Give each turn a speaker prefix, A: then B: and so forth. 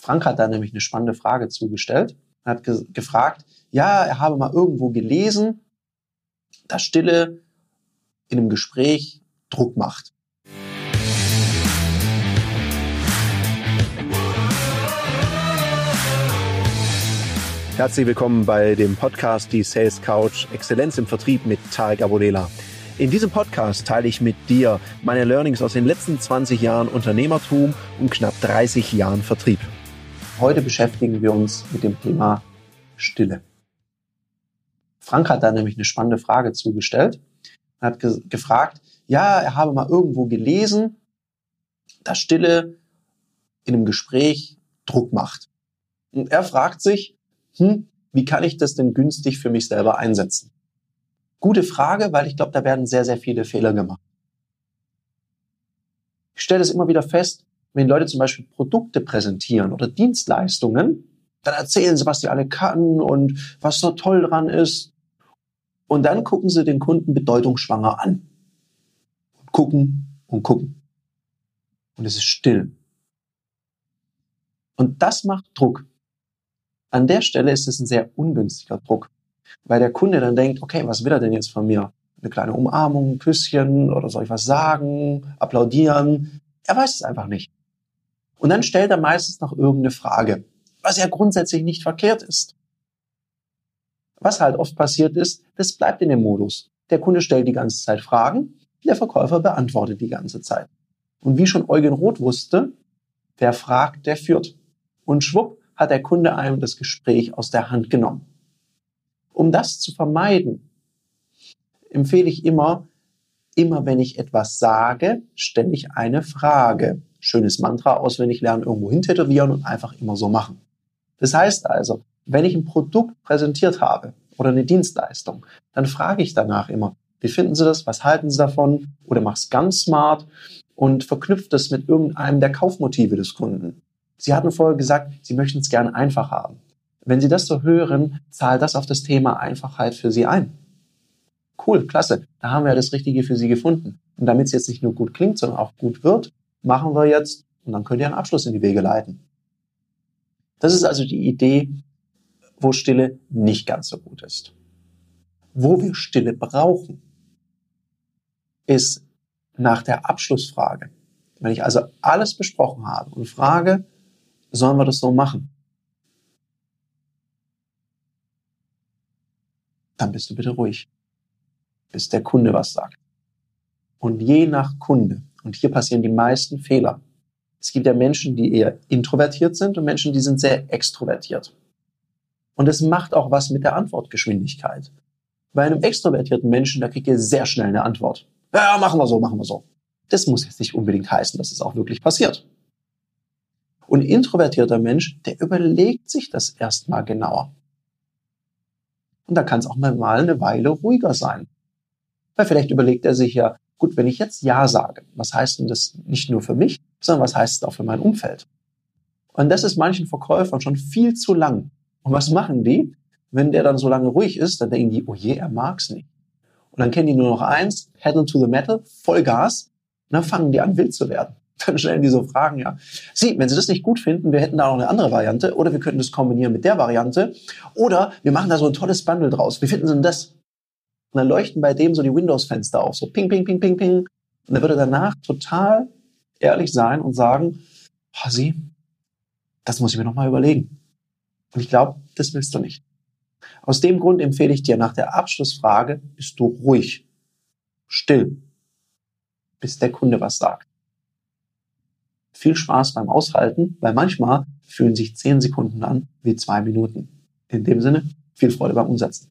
A: Frank hat da nämlich eine spannende Frage zugestellt. Er hat ge gefragt, ja, er habe mal irgendwo gelesen, dass Stille in einem Gespräch Druck macht.
B: Herzlich willkommen bei dem Podcast Die Sales Couch Exzellenz im Vertrieb mit Tarek Abodela. In diesem Podcast teile ich mit dir meine Learnings aus den letzten 20 Jahren Unternehmertum und knapp 30 Jahren Vertrieb.
A: Heute beschäftigen wir uns mit dem Thema Stille. Frank hat da nämlich eine spannende Frage zugestellt. Er hat ge gefragt, ja, er habe mal irgendwo gelesen, dass Stille in einem Gespräch Druck macht. Und er fragt sich, hm, wie kann ich das denn günstig für mich selber einsetzen? Gute Frage, weil ich glaube, da werden sehr, sehr viele Fehler gemacht. Ich stelle es immer wieder fest, wenn Leute zum Beispiel Produkte präsentieren oder Dienstleistungen, dann erzählen sie, was sie alle kann und was so toll dran ist. Und dann gucken sie den Kunden bedeutungsschwanger an. Und gucken und gucken. Und es ist still. Und das macht Druck. An der Stelle ist es ein sehr ungünstiger Druck, weil der Kunde dann denkt, okay, was will er denn jetzt von mir? Eine kleine Umarmung, ein Küsschen oder soll ich was sagen, applaudieren? Er weiß es einfach nicht. Und dann stellt er meistens noch irgendeine Frage, was ja grundsätzlich nicht verkehrt ist. Was halt oft passiert ist, das bleibt in dem Modus. Der Kunde stellt die ganze Zeit Fragen, der Verkäufer beantwortet die ganze Zeit. Und wie schon Eugen Roth wusste, wer fragt, der führt. Und schwupp, hat der Kunde einem das Gespräch aus der Hand genommen. Um das zu vermeiden, empfehle ich immer, immer wenn ich etwas sage, stelle ich eine Frage. Schönes Mantra auswendig lernen, irgendwo hintätowieren und einfach immer so machen. Das heißt also, wenn ich ein Produkt präsentiert habe oder eine Dienstleistung, dann frage ich danach immer, wie finden Sie das? Was halten Sie davon? Oder mach's ganz smart und verknüpft es mit irgendeinem der Kaufmotive des Kunden. Sie hatten vorher gesagt, Sie möchten es gerne einfach haben. Wenn Sie das so hören, zahlt das auf das Thema Einfachheit für Sie ein. Cool, klasse. Da haben wir das Richtige für Sie gefunden. Und damit es jetzt nicht nur gut klingt, sondern auch gut wird, machen wir jetzt, und dann könnt ihr einen Abschluss in die Wege leiten. Das ist also die Idee, wo Stille nicht ganz so gut ist. Wo wir Stille brauchen, ist nach der Abschlussfrage. Wenn ich also alles besprochen habe und frage, sollen wir das so machen? Dann bist du bitte ruhig, bis der Kunde was sagt. Und je nach Kunde, und hier passieren die meisten Fehler. Es gibt ja Menschen, die eher introvertiert sind und Menschen, die sind sehr extrovertiert. Und es macht auch was mit der Antwortgeschwindigkeit. Bei einem extrovertierten Menschen, da kriegt ihr sehr schnell eine Antwort. Ja, machen wir so, machen wir so. Das muss jetzt nicht unbedingt heißen, dass es auch wirklich passiert. Und ein introvertierter Mensch, der überlegt sich das erstmal genauer. Und da kann es auch mal eine Weile ruhiger sein. Weil vielleicht überlegt er sich ja, gut, wenn ich jetzt Ja sage, was heißt denn das nicht nur für mich, sondern was heißt es auch für mein Umfeld? Und das ist manchen Verkäufern schon viel zu lang. Und was machen die? Wenn der dann so lange ruhig ist, dann denken die, oh je, er mag's nicht. Und dann kennen die nur noch eins, Pedal to the Metal, Vollgas, und dann fangen die an, wild zu werden dann stellen die so Fragen, ja. Sie, wenn Sie das nicht gut finden, wir hätten da noch eine andere Variante oder wir könnten das kombinieren mit der Variante oder wir machen da so ein tolles Bundle draus. Wie finden Sie denn das? Und dann leuchten bei dem so die Windows-Fenster auf, so ping, ping, ping, ping, ping. Und er würde danach total ehrlich sein und sagen, Sie, das muss ich mir nochmal überlegen. Und ich glaube, das willst du nicht. Aus dem Grund empfehle ich dir nach der Abschlussfrage, bist du ruhig, still, bis der Kunde was sagt viel Spaß beim Aushalten, weil manchmal fühlen sich zehn Sekunden an wie zwei Minuten. In dem Sinne, viel Freude beim Umsetzen.